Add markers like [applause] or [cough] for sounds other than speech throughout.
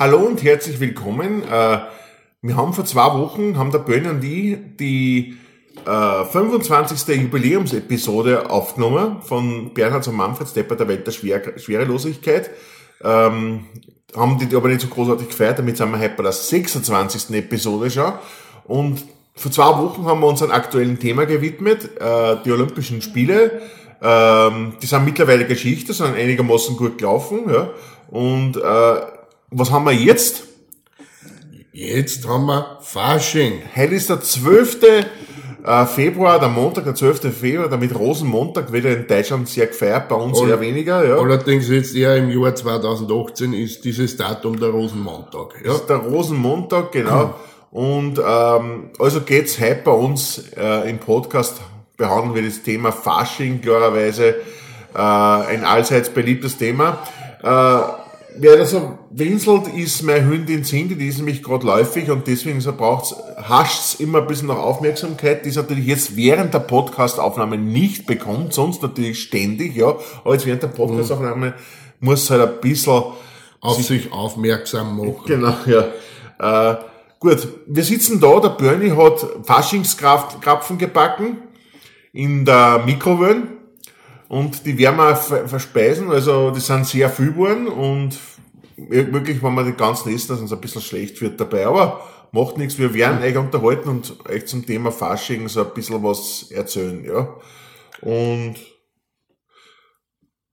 Hallo und herzlich willkommen. Äh, wir haben vor zwei Wochen, haben der Böhne und ich die äh, 25. Jubiläumsepisode aufgenommen von Bernhard und Manfred Stepper der Welt der Schwer Schwerelosigkeit. Ähm, haben die aber nicht so großartig gefeiert, damit sind wir heute bei der 26. Episode schon. Und vor zwei Wochen haben wir uns einem aktuellen Thema gewidmet, äh, die Olympischen Spiele. Ähm, die sind mittlerweile Geschichte, sind einigermaßen gut gelaufen. Ja. Und äh, was haben wir jetzt? Jetzt haben wir Fasching. Heute ist der 12. Äh, Februar, der Montag, der 12. Februar, damit Rosenmontag wieder in Deutschland sehr gefeiert, bei uns eher weniger. Ja. Allerdings jetzt eher im Jahr 2018 ist dieses Datum der Rosenmontag. Ja. Das ist der Rosenmontag, genau. Und ähm, also geht's heute bei uns äh, im Podcast, behandeln wir das Thema Fasching, klarerweise äh, ein allseits beliebtes Thema. Äh, wer da so winselt, ist meine Hündin Cindy, die ist nämlich gerade läufig und deswegen so braucht's, hascht's immer ein bisschen nach Aufmerksamkeit, die es natürlich jetzt während der Podcastaufnahme nicht bekommt, sonst natürlich ständig, ja, aber jetzt während der Podcastaufnahme muss halt ein bisschen auf sich, sich aufmerksam machen. Genau, ja. Äh, gut, wir sitzen da, der Bernie hat Faschingskrapfen gebacken in der Mikrowelle und die werden wir verspeisen, also die sind sehr viel geworden und wirklich, wenn man die ganzen essen, sind sie ein bisschen schlecht wird dabei, aber macht nichts, wir werden euch unterhalten und euch zum Thema Fasching so ein bisschen was erzählen, ja. Und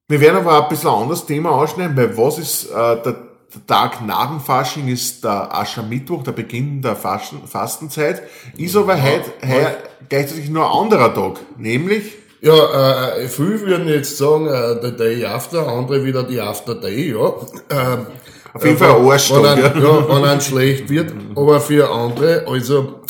wir werden aber ein bisschen ein anderes Thema ausschneiden, weil was ist äh, der, der Tag nach dem Fasching ist der Aschermittwoch, der Beginn der Fasten, Fastenzeit, ist aber ja, heute, heute gleichzeitig nur ein anderer Tag, nämlich ja, äh, viele würden jetzt sagen, äh, der Day After, andere wieder die After Day, ja. Ähm, Auf jeden Fall ein Arschtag, wenn, ja. ja, wenn einem schlecht wird. Aber für andere, also,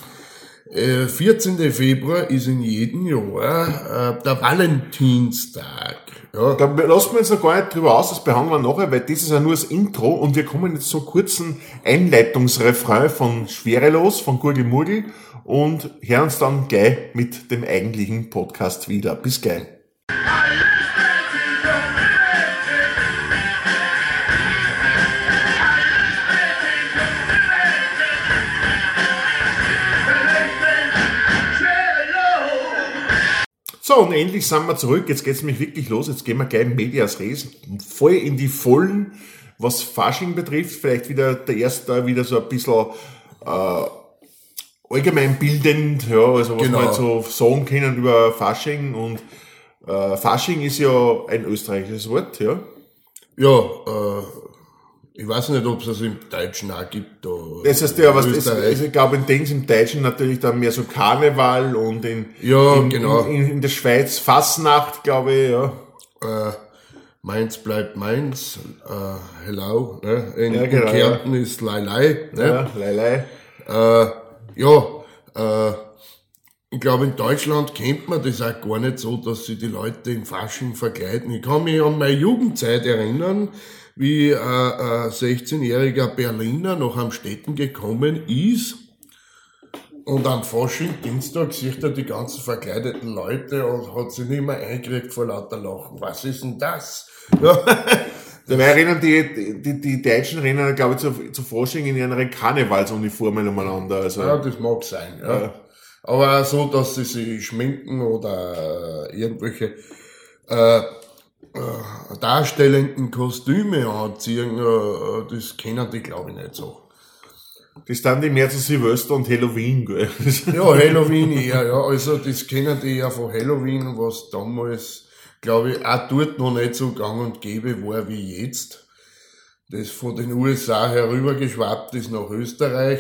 äh, 14. Februar ist in jedem Jahr äh, der Valentinstag. Ja. Da lassen wir uns noch gar nicht drüber aus, das behandeln wir nachher, weil das ist ja nur das Intro und wir kommen jetzt zum kurzen Einleitungsrefrain von Schwerelos, von Gurgelmurgel und hören uns dann gleich mit dem eigentlichen Podcast wieder. Bis gleich. So, und endlich sind wir zurück. Jetzt geht's nämlich wirklich los. Jetzt gehen wir gleich in Medias Res, voll in die Vollen, was Fasching betrifft. Vielleicht wieder der erste wieder so ein bisschen äh, allgemein bildend, ja, also was genau. wir halt so sagen können über Fasching und äh, Fasching ist ja ein österreichisches Wort, ja. Ja, äh, ich weiß nicht, ob es das im Deutschen auch gibt. das heißt ja, was das, also ich glaube, in Dings im Deutschen natürlich dann mehr so Karneval und in, ja, in, genau. in, in der Schweiz Fassnacht, glaube ich, ja. Äh, Mainz bleibt Mainz, äh, hello, ne? In, ja, genau, in Kärnten ja. ist Leilei, ne? Ja, Leilei. Äh, ja, äh, ich glaube, in Deutschland kennt man das auch gar nicht so, dass sich die Leute im Fasching verkleiden. Ich kann mich an meine Jugendzeit erinnern, wie ein äh, 16-jähriger Berliner nach Amstetten gekommen ist und am Fasching Dienstag sieht er die ganzen verkleideten Leute und hat sich nicht mehr eingekriegt vor lauter Lachen. Was ist denn das? Ja. [laughs] Dabei rennen die, die, die Deutschen rennen, glaube ich, zu, zu Fasching in ihren Karnevalsuniformen umeinander. Also. Ja, das mag sein, ja. ja. Aber so, dass sie sich schminken oder äh, irgendwelche äh, äh, darstellenden Kostüme anziehen, äh, das kennen die, glaube ich, nicht so. Das dann die mehr zu Silvester und Halloween, gell? [laughs] ja, Halloween eher, ja. Also das kennen die ja von Halloween, was damals glaube ich, auch dort noch nicht so gang und gäbe war wie jetzt. Das von den USA herübergeschwappt ist nach Österreich.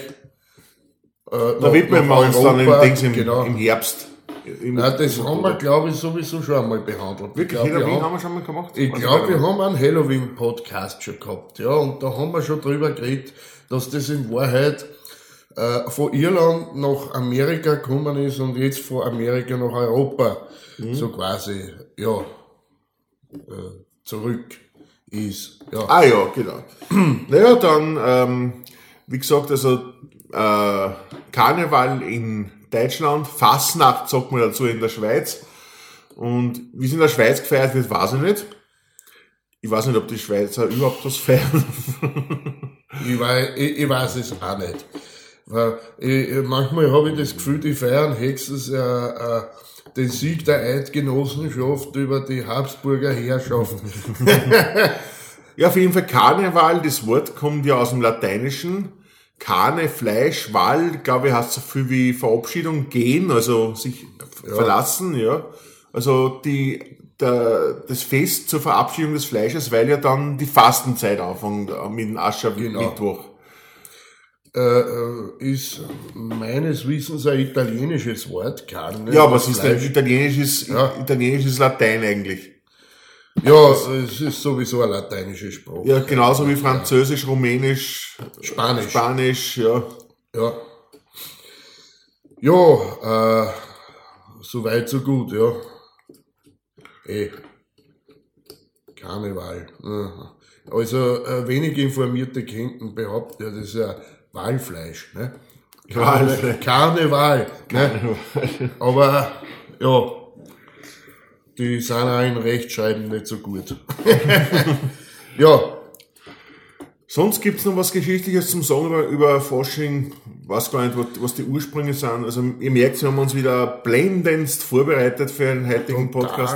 Äh, da widmen wir uns dann im, genau. im Herbst. Nein, das haben wir, glaube ich, sowieso schon einmal behandelt. Wirklich? Ich glaub, Halloween wir haben, haben, wir schon mal gemacht? Ich glaube, wir haben einen Halloween-Podcast schon gehabt, ja, und da haben wir schon drüber geredet, dass das in Wahrheit äh, von Irland nach Amerika gekommen ist und jetzt von Amerika nach Europa, mhm. so quasi, ja, äh, zurück ist. Ja. Ah ja, genau. [clears throat] naja, dann, ähm, wie gesagt, also äh, Karneval in Deutschland, Fasnacht sagt man dazu in der Schweiz. Und wie es in der Schweiz gefeiert wird, weiß ich nicht. Ich weiß nicht, ob die Schweizer überhaupt was feiern. Ich weiß, ich, ich weiß es auch nicht. Weil ich, manchmal habe ich das Gefühl, die feiern höchstens äh, äh, den Sieg der Eidgenossenschaft über die Habsburger Herrschaft. [laughs] ja, auf jeden Fall Karneval, das Wort kommt ja aus dem Lateinischen. Karne, Fleisch, Wall, glaube ich, heißt so viel wie Verabschiedung, gehen, also sich ja. verlassen, ja. Also die, der, das Fest zur Verabschiedung des Fleisches, weil ja dann die Fastenzeit anfängt äh, mit dem Aschermittwoch. Genau. Äh, äh, ist meines Wissens ein italienisches Wort, Carne. Ja, was ist denn italienisches, ja. italienisches Latein eigentlich? Ja, es ist sowieso ein lateinische Sprache. Ja, genauso wie Französisch, Rumänisch, Spanisch. Spanisch, ja. Ja. Ja, äh, so weit, so gut, ja. Eh. Karneval. Also, äh, wenig informierte Kenken behaupten ja, das ist ja Walfleisch, ne? Karne, Karneval, ne? Aber, ja, die sind auch in Rechtschreiben nicht so gut. [laughs] ja. Sonst gibt's noch was Geschichtliches zum Sagen über, über Fasching? Weiß gar nicht, was, was die Ursprünge sind. Also, ihr merkt, wir haben uns wieder blendendst vorbereitet für einen heutigen Total, Podcast.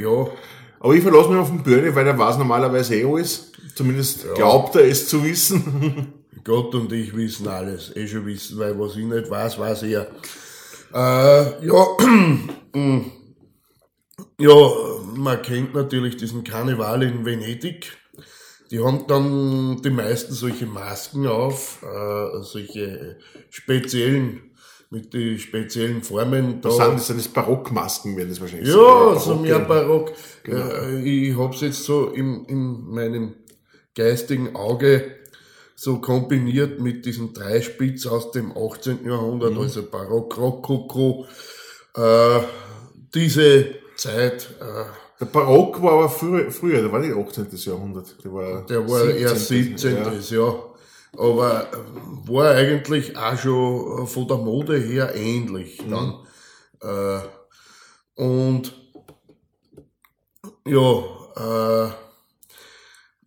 ja. Aber ich verlasse mich auf den Börne, weil der weiß normalerweise eh alles. Zumindest ja. glaubt er es zu wissen. [laughs] Gott und ich wissen alles, eh schon wissen, weil was ich nicht weiß, weiß er. Äh, ja, [clears throat] ja, man kennt natürlich diesen Karneval in Venedig. Die haben dann die meisten solche Masken auf, äh, solche speziellen, mit den speziellen Formen. Da sind das, sind das Barockmasken, werden das wahrscheinlich Ja, so mehr Barock. Genau. Äh, ich hab's jetzt so in, in meinem geistigen Auge so kombiniert mit diesem Dreispitz aus dem 18. Jahrhundert, mhm. also Barock, Rokoko, äh, diese Zeit. Äh, der Barock war aber früher, früher, der war nicht 18. Jahrhundert. Der war, der war 17. eher 17. Ja. ja. Aber äh, war eigentlich auch schon von der Mode her ähnlich mhm. dann. Äh, und ja, äh,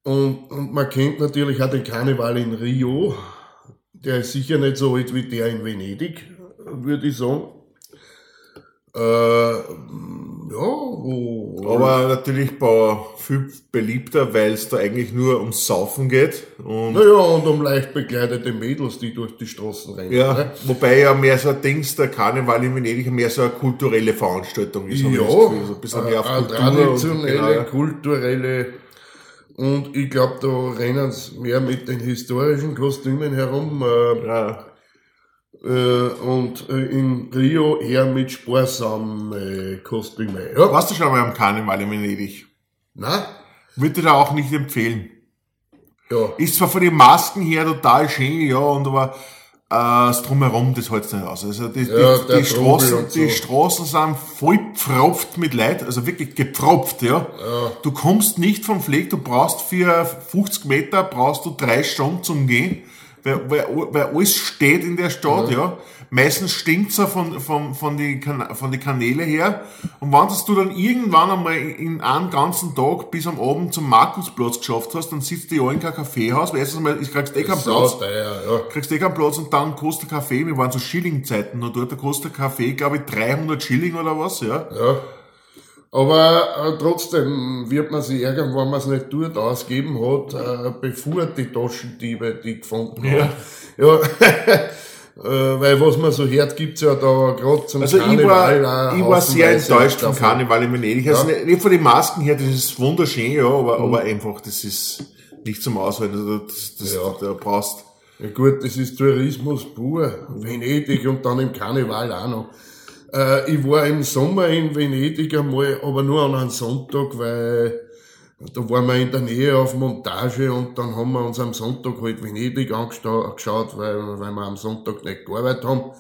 und, und man kennt natürlich auch den Karneval in Rio. Der ist sicher nicht so alt wie der in Venedig, würde ich sagen. Äh, ja, wo, aber natürlich viel beliebter, weil es da eigentlich nur ums Saufen geht. Und naja, und um leicht bekleidete Mädels, die durch die Straßen rennen. Ja, ne? wobei ja mehr so ein Dings, der Karneval in Venedig mehr so eine kulturelle Veranstaltung ist. Ja, so ein bisschen mehr auf eine traditionelle, und, genau, kulturelle und ich glaube, da rennen sie mehr mit den historischen Kostümen herum. Äh, ja. Äh, und äh, in Rio eher mit sparsamen Kostümen. Ja. Warst du schon mal am Karneval in Venedig? Na? Würde da auch nicht empfehlen. Ja. Ist zwar von den Masken her total schön, ja, und aber äh, das Drumherum, das hält nicht aus. Also die, ja, die, die Straßen, so. die Straßen sind voll pfropft mit Leid, also wirklich gepfropft, ja. ja. Du kommst nicht vom Fleck, du brauchst für 50 Meter, brauchst du drei Stunden zum Gehen, weil, weil, weil alles steht in der Stadt, ja. ja. Meistens stinkt's ja von, von, von die, von die Kanäle her. Und wenn du dann irgendwann einmal in einem ganzen Tag bis am Abend zum Markusplatz geschafft hast, dann sitzt du ja in kein Kaffeehaus, weil erstens mal, ich kriegst eh keinen Platz. Teuer, ja. Kriegst eh keinen Platz und dann kostet der Kaffee, wir waren so Schillingzeiten noch dort, da kostet der Kaffee, glaube ich, 300 Schilling oder was, ja. Ja. Aber äh, trotzdem wird man sich ärgern, wenn man es nicht dort ausgeben hat, äh, bevor die Taschendiebe die gefunden haben. Ja. ja. [laughs] Äh, weil was man so hört, gibt's ja da gerade zum also Karneval. Ich war, ich war sehr enttäuscht vom Karneval in Venedig. Also ja. nicht von den Masken her, das ist wunderschön, ja, aber, mhm. aber einfach, das ist nicht zum Aushalten. Also das, das, ja. da brauchst. Ja gut, das ist Tourismus pur. Venedig und dann im Karneval auch noch. Äh, ich war im Sommer in Venedig einmal, aber nur an einem Sonntag, weil da waren wir in der Nähe auf Montage und dann haben wir uns am Sonntag halt Venedig angeschaut, weil, weil wir am Sonntag nicht gearbeitet haben.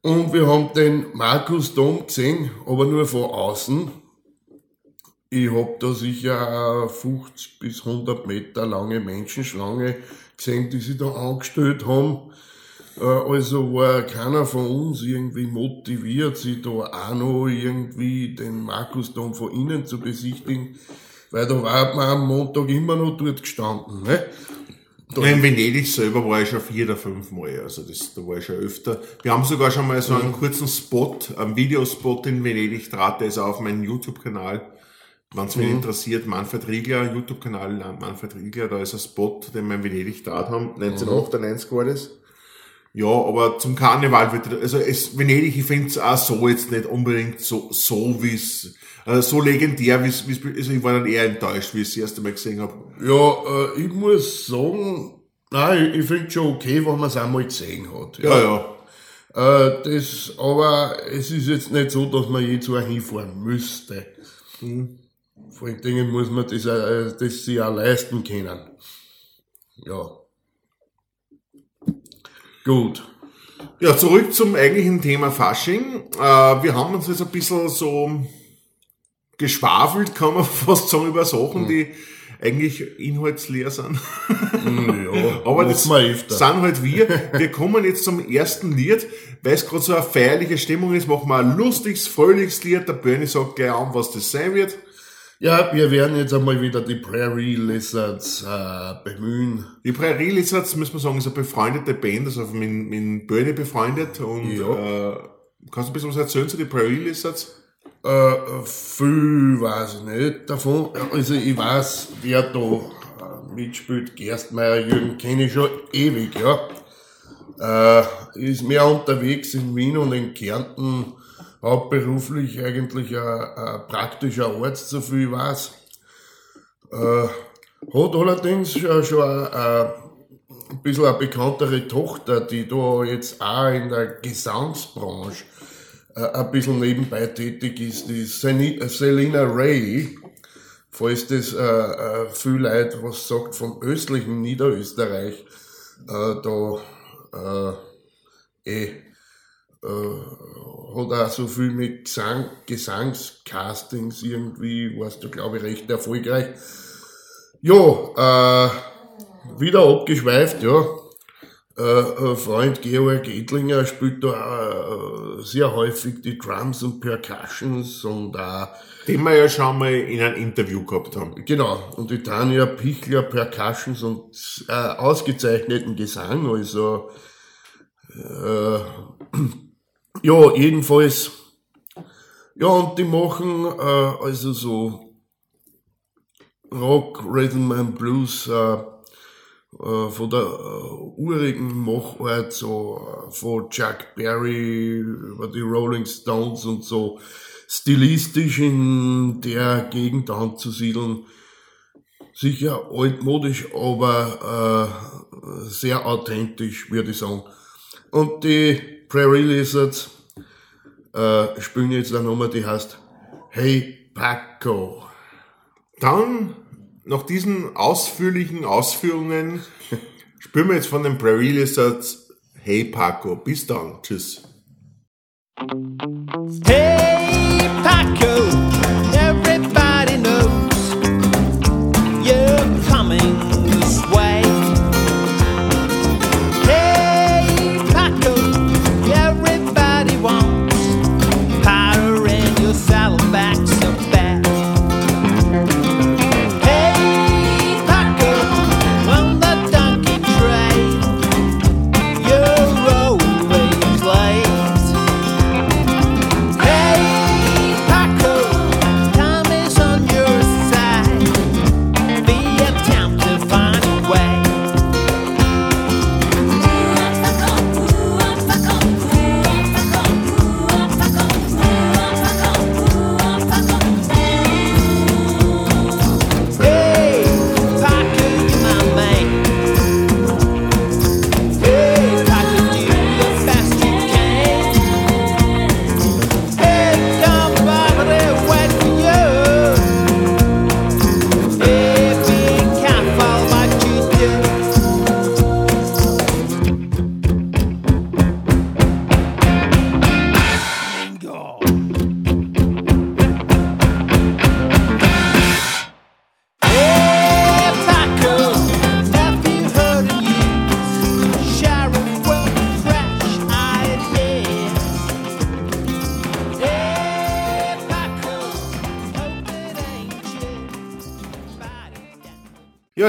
Und wir haben den Markusdom gesehen, aber nur von außen. Ich hab da sicher 50 bis 100 Meter lange Menschenschlange gesehen, die sich da angestellt haben. Äh, also war keiner von uns irgendwie motiviert, sich da auch noch irgendwie den Markusdom von innen zu besichtigen. Weil da war man am Montag immer noch dort gestanden. Ne? Ja, in Venedig selber war ich schon vier oder fünf Mal, also das, da war ich schon öfter. Wir haben sogar schon mal so einen kurzen Spot, einen Videospot in Venedig draht, der ist auf meinem YouTube-Kanal. Wenn es mich interessiert, Manfred Riegler, YouTube-Kanal Manfred Riegler, da ist ein Spot, den wir in Venedig draht haben, 1998 war das. Ja, aber zum Karneval wird, also es, Venedig, ich finde es auch so jetzt nicht unbedingt so, so wie es, äh, so legendär, wie es, also ich war dann eher enttäuscht, wie ich es das erste Mal gesehen habe. Ja, äh, ich muss sagen, nein, ich finde es schon okay, wenn man es einmal gesehen hat. Ja, ja. Äh, das, aber es ist jetzt nicht so, dass man jetzt so hinfahren müsste. Mhm. Vor allen Dingen muss man das, äh, das sich auch leisten können. Ja. Gut. Ja, zurück zum eigentlichen Thema Fasching. Äh, wir haben uns jetzt ein bisschen so geschwafelt, kann man [laughs] fast sagen, über Sachen, die eigentlich inhaltsleer sind. Ja, [laughs] Aber das sind halt wir. Wir kommen jetzt zum ersten Lied, weil es gerade so eine feierliche Stimmung ist, machen wir ein lustiges, fröhliches Lied. Der Bernie sagt gleich an, was das sein wird. Ja, wir werden jetzt einmal wieder die Prairie Lizards äh, bemühen. Die Prairie Lizards, muss man sagen, ist eine befreundete Band, also mit, mit Bernie befreundet. Und Ja. äh, kannst du ein bisschen was erzählen zu den Prairie Lizards? Äh, viel weiß ich nicht davon. Also ich weiß, wer da äh, mitspielt. Gerstmeier Jürgen kenne ich schon ewig, ja. Äh, ist mehr unterwegs in Wien und in Kärnten, hauptberuflich eigentlich ein, ein praktischer Arzt, so viel ich weiß. Äh, hat allerdings schon schon eine, ein bisschen eine bekanntere Tochter, die da jetzt auch in der Gesangsbranche äh, ein bisschen nebenbei tätig ist, die Selina Ray, falls das äh, äh, viel Leute was sagt vom östlichen Niederösterreich, äh, da äh, eh, äh, hat auch so viel mit Gesang, Gesangscastings irgendwie, warst du glaube ich recht erfolgreich. Ja, äh, wieder abgeschweift, ja. Äh, Freund Georg Edlinger spielt da äh, sehr häufig die Drums und Percussions und auch, Den wir ja schon mal in einem Interview gehabt haben. genau, und die Tanja Pichler Percussions und äh, ausgezeichneten Gesang, also äh, ja, jedenfalls ja, und die machen äh, also so Rock, Rhythm and Blues äh, äh, von der äh, urigen Machart, so äh, von Chuck Berry über die Rolling Stones und so stilistisch in der Gegend anzusiedeln. Sicher altmodisch, aber äh, sehr authentisch, würde ich sagen. Und die Prairie Lizards äh, spielen jetzt eine Nummer, die heißt Hey Paco. Dann, nach diesen ausführlichen Ausführungen, [laughs] spüren wir jetzt von den Prairie Lizards Hey Paco. Bis dann. Tschüss. Hey, Paco,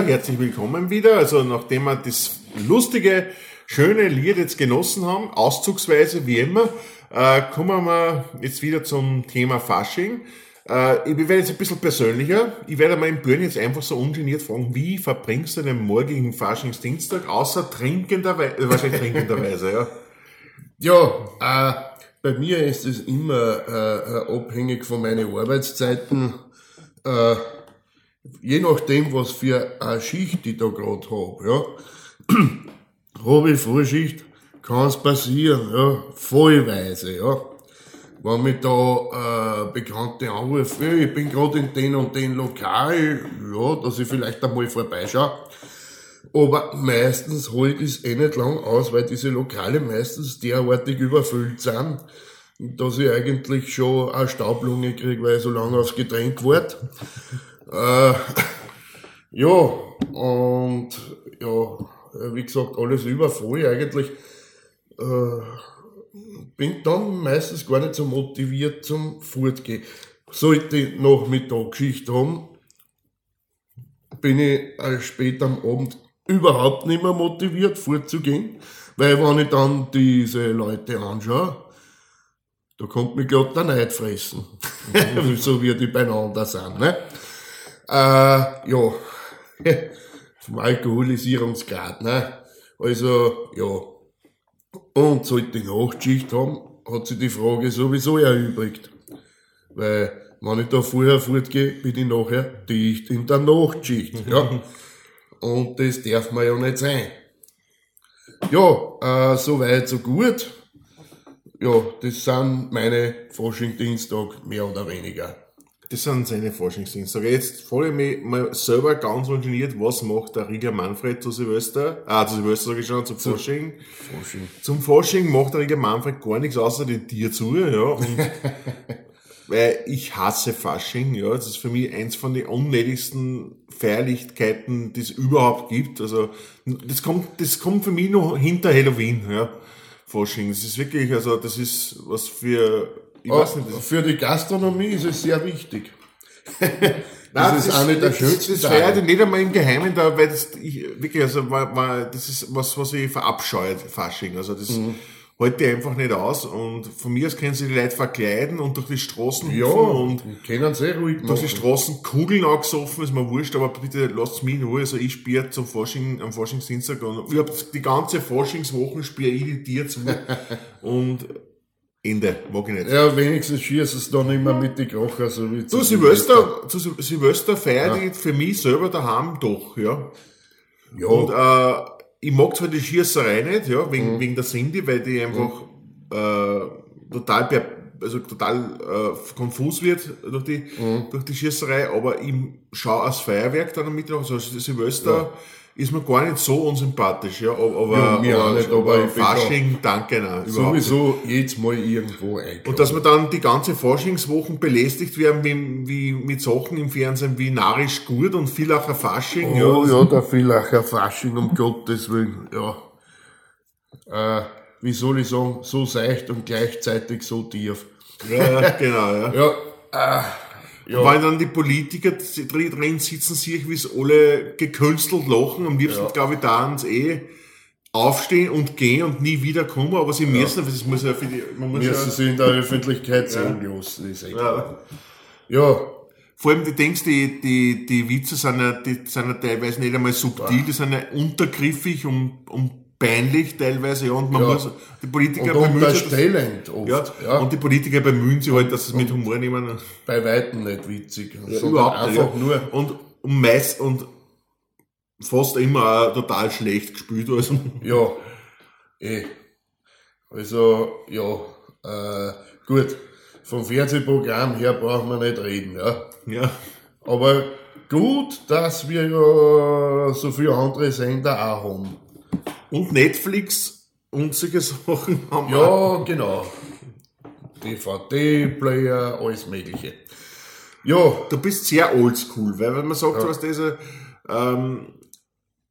Herzlich willkommen wieder. Also nachdem wir das lustige, schöne Lied jetzt genossen haben, auszugsweise wie immer, äh, kommen wir jetzt wieder zum Thema Fasching. Äh, ich werde jetzt ein bisschen persönlicher. Ich werde mal im Björn jetzt einfach so ungeniert fragen, wie verbringst du den morgigen Faschingsdienstag, außer trinkenderweise, äh, wahrscheinlich trinkenderweise, ja. Ja, äh, bei mir ist es immer äh, abhängig von meinen Arbeitszeiten. Äh, je nachdem, was für eine Schicht ich da gerade hab, ja. [clears throat] habe ich Vorschicht, kann es passieren, ja, vollweise, ja. Wenn mich da äh, Bekannte anrufen, ich bin gerade in den und den Lokal, ja, dass ich vielleicht einmal vorbeischaue. Aber meistens holt es eh nicht lang aus, weil diese Lokale meistens derartig überfüllt sind, dass ich eigentlich schon eine Staublunge kriege, weil ich so lange aufs Getränk wart. Äh, [laughs] ja, und ja, wie gesagt, alles übervoll eigentlich. Äh, bin dann meistens gar nicht so motiviert zum Fortgehen. Sollte ich noch Mittagsgeschichte haben, bin ich äh, spät am Abend überhaupt nicht mehr motiviert, fortzugehen. Weil wenn ich dann diese Leute anschaue, da kommt mir glatt der Neid fressen. [laughs] so wie die beieinander sind. Ne? Äh, ja, [laughs] vom Alkoholisierungsgrad. Ne? Also, ja. Und sollte ich Nachtschicht haben, hat sich die Frage sowieso erübrigt. Weil, wenn ich da vorher fortgehe, bin ich nachher dicht in der Nachtschicht. [laughs] Ja. Und das darf man ja nicht sein. Ja, äh, so weit, so gut. Ja, das sind meine Faschingdienstag, mehr oder weniger. Das sind seine Forschungsdienstage. Jetzt frage ich mich mal selber ganz ungeniert, was macht der Rieger Manfred zu Silvester? Ah, zu Silvester sage ich schon, zum Fasching. Fasching. Zum Fasching macht der Rieger Manfred gar nichts außer die Tier zu, ja. Und [laughs] weil ich hasse Fasching, ja. Das ist für mich eins von den unnötigsten Feierlichkeiten, die es überhaupt gibt. Also, das kommt, das kommt für mich noch hinter Halloween, ja. Fasching. Das ist wirklich, also, das ist was für, ich weiß nicht, das Für die Gastronomie ist es sehr wichtig. Nein, [laughs] das ist eine der das- schönsten Das feiert Tage. ich nicht einmal im Geheimen da, weil das, ich, wirklich, also, war, war, das ist was, was ich verabscheue, Fasching. Also, das Mhm. halte ich einfach nicht aus. Und von mir aus können sie die Leute verkleiden und durch die Straßen Ja, und können sehr ruhig durch die machen. Straßen Kugeln angesoffen, ist mir wurscht, aber bitte lasst mich in Ruhe. Also, ich spiele zum Fasching, am Faschingsdienstag und ich hab die ganze Faschingswoche spiele ich die Tier zu. [laughs] und Ende, mag ich nicht. Ja, wenigstens schießt es dann immer mit die Krocher, so wie Zu Silvester, zu Sil- Silvester feiere ich für mich selber daheim doch, ja. Ja, Und äh, ich mag zwar die Schießerei nicht, ja, wegen, Mhm. wegen der Cindy, weil die einfach äh, total also total äh, konfus wird durch die, Mhm. durch die Schießerei, aber ich schaue als Feuerwerk dann am Mittag, also Silvester ist mir gar nicht so unsympathisch, ja, aber, Ja, mir auch nicht, aber bin Fasching, danke, nein, überhaupt nicht. sowieso jedes Mal irgendwo eingeladen. Und dass wir dann die ganze Faschingswochen belästigt werden, wie, wie mit Sachen im Fernsehen wie Narisch gut und Villacher Fasching. Oh ja, ja, der Villacher Fasching, um Gottes Willen, ja. Äh, wie soll ich sagen, so seicht und gleichzeitig so tief. ja, ja, genau, ja. Ja, äh, ja. Weil dann die Politiker drin sitzen, sehe ich, wie es alle gekünstelt lachen. Am liebsten, glaube ich, da uns eh aufstehen und gehen und nie wiederkommen, aber sie müssen, das muss ja für die, man muss ja, müssen sie in der Öffentlichkeit sehen lassen, ist ja, Ja, vor allem, du denkst, die, die, die Witze sind ja, die sind ja teilweise nicht einmal subtil, die sind ja untergriffig und, und peinlich teilweise, ja, und man Ja. muss, die Politiker und bemühen sich, oft. ja, Ja, und die Politiker bemühen sich halt, dass sie es mit Humor nehmen. bei Weitem nicht witzig. sondern Überhaupt einfach ja. nur, Und, und meist, und fast immer auch total schlecht gespielt, also. ja, eh. Also, ja, äh, gut. Vom Fernsehprogramm her brauchen wir nicht reden, ja. Ja. Aber gut, dass wir ja so viele andere Sender auch haben. Und Netflix und solche Sachen [laughs] haben auch. Ja, genau. DVD-Player, alles Mögliche. Ja, Du bist sehr oldschool, weil wenn man sagt, was diese, ähm,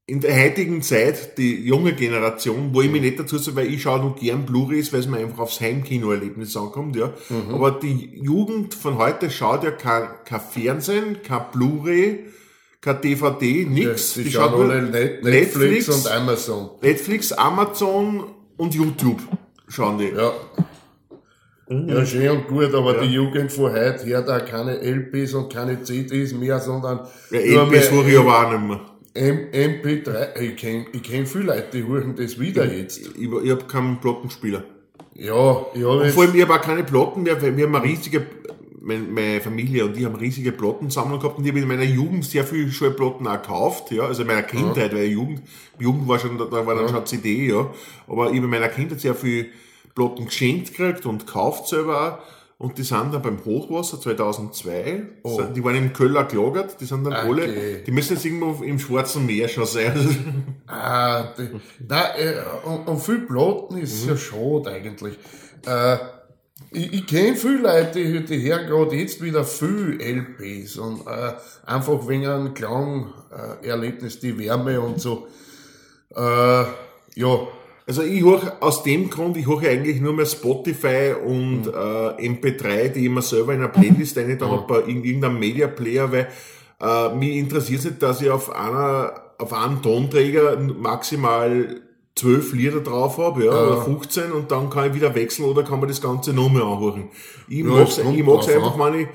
in der heutigen Zeit, die junge Generation, wo ich mich nicht dazu sage, weil ich schaue nur gern Blu-rays, weil es mir einfach aufs Heimkinoerlebnis ankommt, ja. Aber die Jugend von heute schaut ja kein, kein Fernsehen, kein Blu-ray, kein DVD, nix. Die, Die schauen alle Net Netflix, und Amazon. Netflix, Amazon und YouTube schauen die. Ja. Ja, schön und gut, aber die Jugend von heute hört auch keine LPs und keine CDs mehr, sondern Ja, mehr suche ich aber auch nicht mehr. M MP3. Ich kenn, ich kenn viele Leute, die hören das wieder jetzt. Ich, ich habe keinen Plattenspieler. Ja, ja, vor allem, ich habe auch keine Platten mehr, weil wir haben eine riesige, meine, Familie und ich haben riesige Plattensammlung gehabt und ich habe in meiner Jugend sehr viele Schallplatten auch gekauft, ja, also in meiner Kindheit, weil Jugend, Jugend war schon, da war dann schon CD, ja, aber ich habe in meiner Kindheit sehr viele Platten geschenkt gekriegt und gekauft selber auch. Und die sind dann beim Hochwasser 2002, sind- die waren im Köller gelagert, die sind dann Okay. alle, die müssen jetzt irgendwo im Schwarzen Meer schon sein. [laughs] ah, die, da, äh, und, und viel Platten ist Mhm. ja schade eigentlich. Äh, ich, ich kenne viele Leute, die, die hören gerade jetzt wieder viel LPs und äh, einfach wegen einem Klangerlebnis, äh, die Wärme und so. Äh, ja, Also ich höre aus dem Grund, ich höre eigentlich nur mehr Spotify und äh, MP3, die ich mir selber in einer Playlist rein da hab bei in irgendeinem Media Player, weil äh, mich interessiert nicht, dass ich auf einer auf einem Tonträger maximal zwölf Lieder drauf habe, ja, oder 15 und dann kann ich wieder wechseln oder kann man das Ganze noch mehr anhören. Ich mag's, ich mag's drauf einfach, wenn ich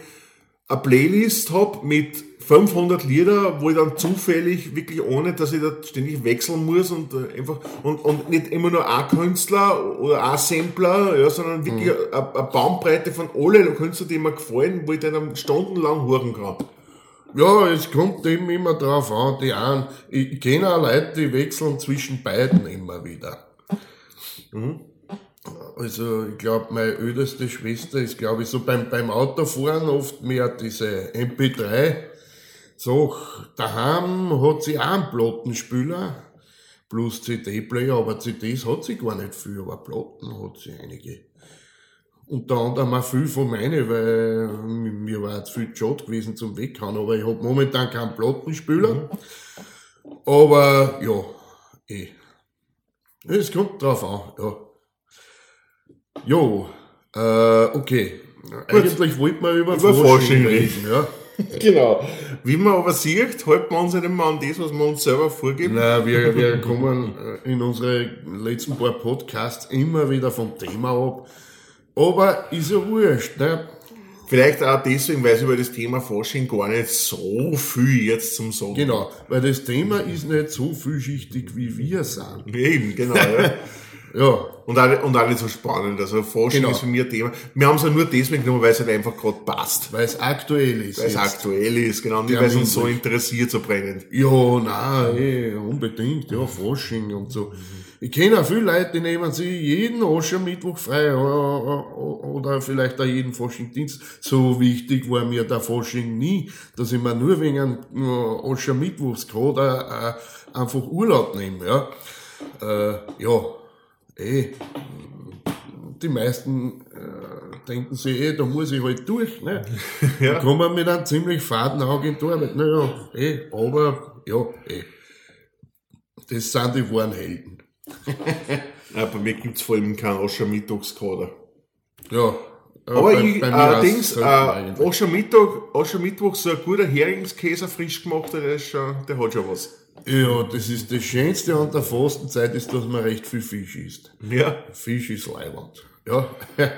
eine Playlist hab mit 500 Lieder, wo ich dann zufällig wirklich ohne, dass ich da ständig wechseln muss und äh, einfach und, und nicht immer nur ein Künstler oder ein Sampler, ja, sondern wirklich eine, eine Bandbreite von allen Künstlern, die mir gefallen, wo ich dann stundenlang hören kann. Ja, es kommt eben immer drauf an, die einen, ich, kenne auch Leute, die wechseln zwischen beiden immer wieder. Also, ich glaube, meine älteste Schwester ist, glaube ich, so beim, beim Autofahren oft mehr diese MP3. So, daheim hat sie auch einen Plattenspieler plus CD-Player, aber CDs hat sie gar nicht viel, aber Platten hat sie einige. Unter anderem auch viel von meine, weil mir war jetzt viel Jod gewesen zum Weghauen, aber ich hab momentan keinen Plattenspieler. Aber ja, eh. Es kommt drauf an, ja. Jo, äh, okay. Eigentlich wollten wir über, Über Fasching reden, ja. [laughs] Genau. Wie man aber sieht, halten wir uns nicht immer an das, was wir uns selber vorgeben. Na, wir, wir kommen äh, in unsere letzten paar Podcasts immer wieder vom Thema ab. Aber ist ja wurscht, ne? Vielleicht auch deswegen, weil es über das Thema Forschung gar nicht so viel jetzt zum Sagen Genau, weil das Thema ist nicht so vielschichtig, wie wir sind. Eben, genau. Ja. [laughs] Ja, Und, auch, und nicht so spannend. Also Forschung Genau. ist für mich ein Thema. Wir haben es ja nur deswegen genommen, weil es halt einfach gerade passt. weil es aktuell ist. Weil es aktuell ist, genau. Nicht, weil es uns so interessiert, so brennend. Ja, nein, eh, unbedingt, ja, Fasching und so. Ich kenne auch viele Leute, die nehmen sich jeden Aschermittwoch frei oder, oder vielleicht auch jeden Faschingdienst. So wichtig war mir der Fasching nie, dass ich mir nur wegen einem äh, Aschermittwochs gerade äh, einfach Urlaub nehme, ja. Äh, ja, eh, die meisten äh, denken sich, eh, da muss ich halt durch, ne? [laughs] Ja. kommen mit einem ziemlich faden Auge in die Arbeit. Naja, eh, aber, ja, eh. Das sind die wahren Helden. [laughs] Ja, bei mir gibt's vor allem keinen Aschermittagskader. Ja. Aber bei- ich, bei mir äh, äh. Aschermittag, Aschermittwoch, so ein guter Heringskäse frisch gemachter, der, ist schon, der hat schon was. Ja, das ist das Schönste an der Fastenzeit, ist, dass man recht viel Fisch isst. Ja. Fisch ist Leibwand. Ja. [laughs]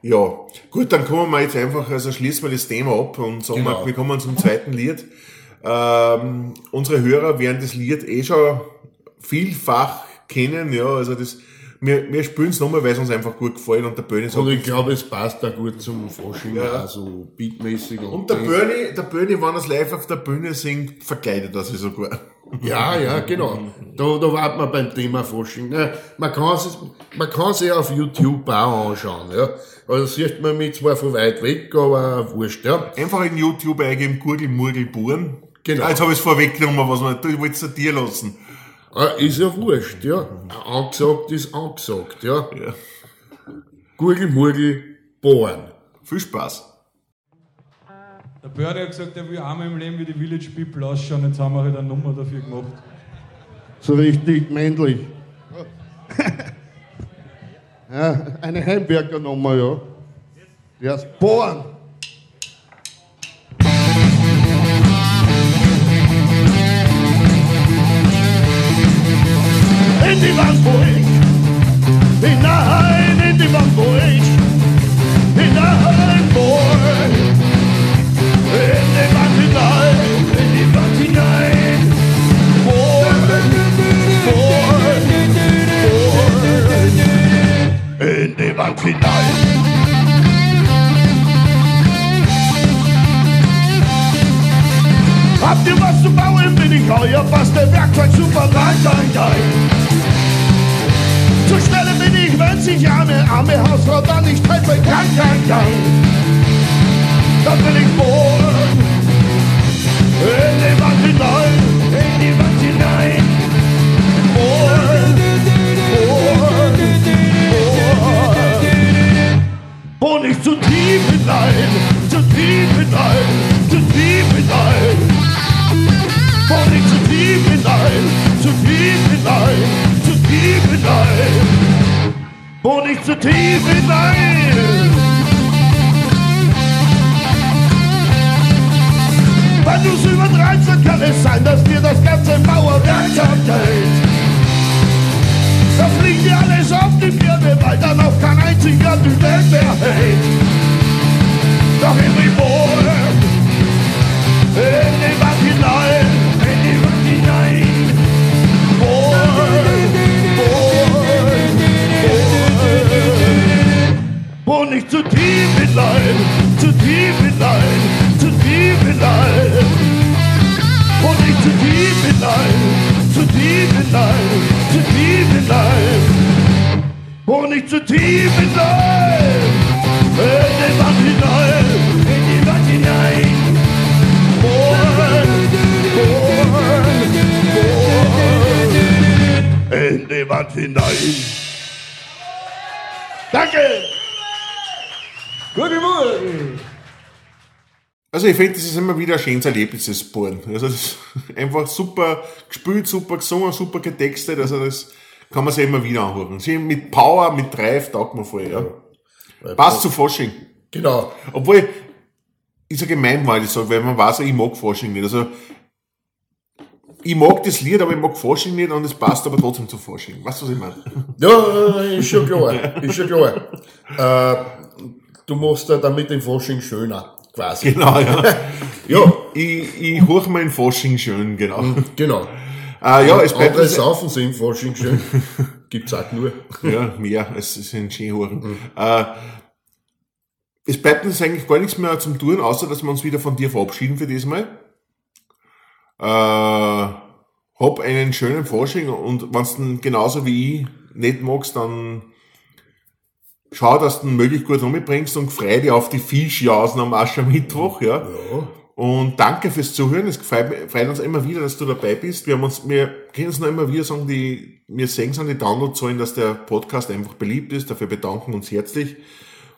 Ja, gut, dann kommen wir jetzt einfach, also schließen wir das Thema ab und sagen Genau. wir, wir kommen zum zweiten Lied. Ähm, unsere Hörer werden das Lied eh schon vielfach kennen, ja, also das, wir, wir spielen es nochmal, weil es uns einfach gut gefällt und der Böni sagt, Und ich glaube, es passt da gut zum Fasching, Ja. also beatmäßig. Und, und der. Böni, der Böni, wenn er es live auf der Bühne singt, verkleidet er sich sogar. Ja, ja, genau. Da, da warten wir beim Thema Fasching. Ne? Man kann es, man kann sich auf YouTube auch anschauen, ja. Also sieht man mich zwar von weit weg, aber wurscht, ja. Einfach in YouTube eingeben, Gurgel, Murgel, Buren. Genau. Ah, Jetzt habe ich es vorweggenommen, was man, ich wollte es dir lassen. Ah, Ist ja wurscht, ja. Angesagt ist angesagt, ja. Ja. Gurgel, Murgel, Bohren. Viel Spaß. Der Börde hat gesagt, er will einmal im Leben wie die Village People ausschauen. Jetzt haben wir halt eine Nummer dafür gemacht. So richtig männlich. [laughs] ja, eine Heimwerkernummer, ja. Der ist in die Wand, wo ich, hinein in die Wand, wo ich, hinein, wo in die Wand hinein, in die Wand hinein, wo, wo, in die Wand hinein. Habt ihr was zu bauen, bin ich euer Bastel Werkzeug super rein, rein, rein. Zur Stelle bin ich, wenn sich arme, arme Hausfrau dann nicht helfe, kann, kann, kann. Dann will ich bohren, in die Wand hinein, in die Wand hinein. Bohren, bohren, bohren. Bohr nicht zu tief hinein, zu tief hinein, zu tief hinein. Bohr nicht zu tief hinein, zu tief hinein, zu tief hinein. Bohr nicht zu tief hinein. Wenn du's übertreibst, dann kann es sein, dass dir das ganze Mauerwerk zerteilt. Da fliegt dir alles auf die Birne, weil dann auch kein einziger die Welt mehr hält. Doch in die Bohren, in die Wand hinein, Bohr nicht zu tief hinein, zu tief hinein, zu tief hinein. Bohr nicht zu tief hinein, zu tief hinein, zu tief hinein. Bohr nicht zu tief hinein, in die Wand hinein, in die Wand hinein. In die Wand hinein. Danke! Gute Morgen! Also ich finde, das ist immer wieder ein schönes Erlebnis, das Bohren. Also das ist einfach super gespielt, super gesungen, super getextet. Also das kann man sich immer wieder anhören. Sie mit Power, mit Drive taugt man voll, ja. Passt zu Fasching. Genau. Obwohl, ist ja gemein, weil ich sage, weil man weiß, ja, ich mag Fasching nicht. Also, ich mag das Lied, aber ich mag Fasching nicht und es passt aber trotzdem zu Fasching. Weißt du, was ich meine? Ja, ist schon klar. Ist schon klar. [laughs] Äh, du machst ja damit den Fasching schöner, quasi. Genau, ja. [laughs] Ja, Ich, ich hoch mein Fasching schön, genau. genau. Äh, ja, es bleibt Andere saufen sie im Fasching schön. [laughs] Gibt's auch nur. Ja, mehr, es sind Skihuren. Äh, es bleibt uns eigentlich gar nichts mehr zum Tun, außer dass wir uns wieder von dir verabschieden für diesmal. Äh, hab einen schönen Fasching und wenn du genauso wie ich nicht magst, dann schau, dass du ihn möglichst gut rumbringst und freu dich auf die Fischjausen am Aschermittwoch, ja. Und danke fürs Zuhören. Es freut, uns immer wieder, dass du dabei bist. Wir haben uns, wir können es noch immer wieder sagen, die, wir sehen es an die Downloadzahlen, dass der Podcast einfach beliebt ist. Dafür bedanken wir uns herzlich.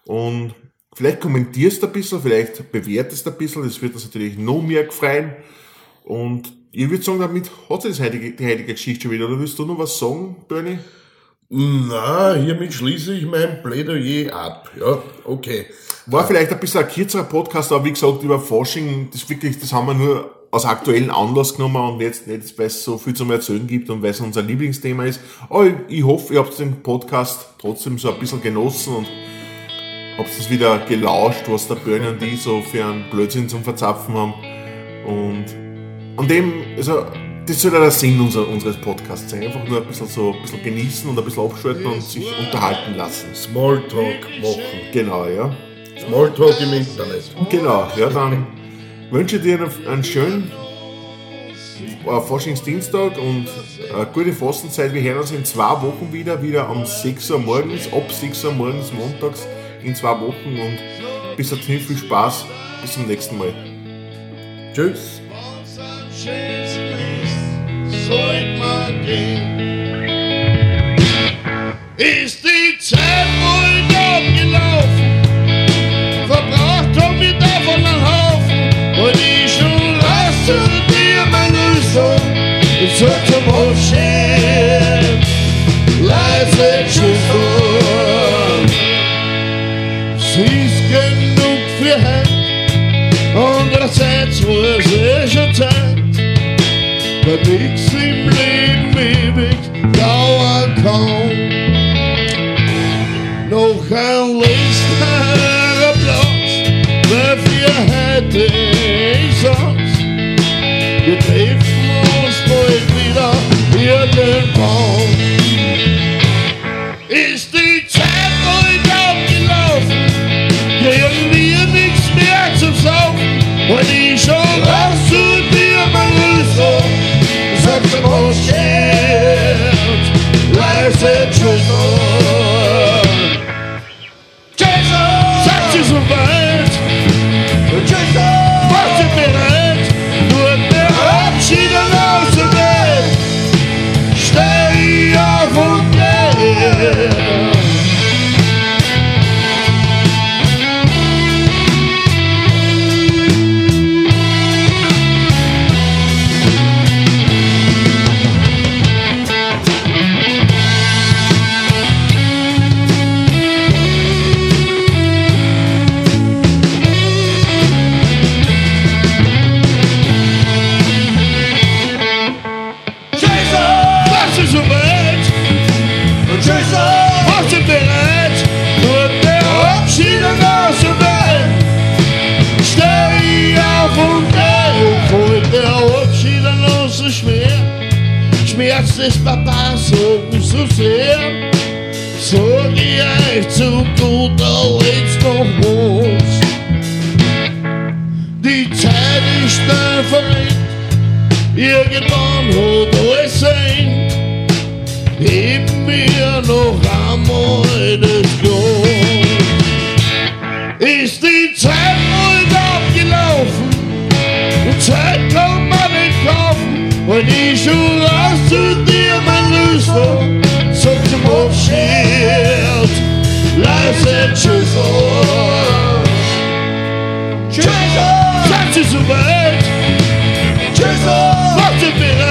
Und vielleicht kommentierst du ein bisschen, vielleicht bewertest du ein bisschen. Das wird uns natürlich noch mehr freuen. Und ich würde sagen, damit hat sich das heutige, die heutige Geschichte schon wieder. Oder willst du noch was sagen, Bernie? Na, hiermit schließe ich mein Plädoyer ab. Ja, okay. War vielleicht ein bisschen ein kürzerer Podcast, aber wie gesagt, über Forschung, das wirklich, das haben wir nur aus aktuellen Anlass genommen und jetzt nicht, weil es so viel zum Erzählen gibt und weil es unser Lieblingsthema ist. Aber ich, hoffe, ihr habt den Podcast trotzdem so ein bisschen genossen und habt es wieder gelauscht, was der Bernie und ich so für einen Blödsinn zum Verzapfen haben. Und an dem, also, das soll ja der Sinn unser, unseres Podcasts sein. Einfach nur ein bisschen so, ein bisschen genießen und ein bisschen abschalten und sich unterhalten lassen. Smalltalk machen. Genau, ja. Smalltalk im Internet. Genau, ja, dann wünsche ich dir einen, einen schönen äh, Faschingsdienstag und eine gute Fastenzeit. Wir hören uns in zwei Wochen wieder, wieder um 6 Uhr morgens, ab 6 Uhr morgens montags in zwei Wochen und bis dahin viel Spaß. Bis zum nächsten Mal. Tschüss. So immer gehen. Ist die Zeit wohl abgelaufen? Verbraucht hab ich davon einen Haufen. Und ich schon zu dir, mein Rüstung. Und so zum Abschied. Leise Tschüss. Sie ist genug für heute. Andererseits muss ich schon Zeit. Weil nichts im Leben Was ist so weit? Was sind bereit? Nur der Abschied aus der Welt. Steh auf und geh, hol der Abschied aus so schwer. Schmerz des Papas so, so sehr. Sag ich euch zu guter Letzt noch was. Die Zeit ist schnell verringt. Irgendwann hat alles sein. Gib mir noch einmal das Glas. Ist die Zeit bald abgelaufen? Die Zeit kann man nicht kaufen. Und ich schon raus zu dir, mein Rüster. Sag zum Abschied, leise Tschüss. Tschüss, ihr so weit? Tschüss, was ihr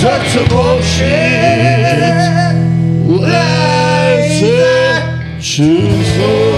Und sag zum Abschied, leise Tschüss.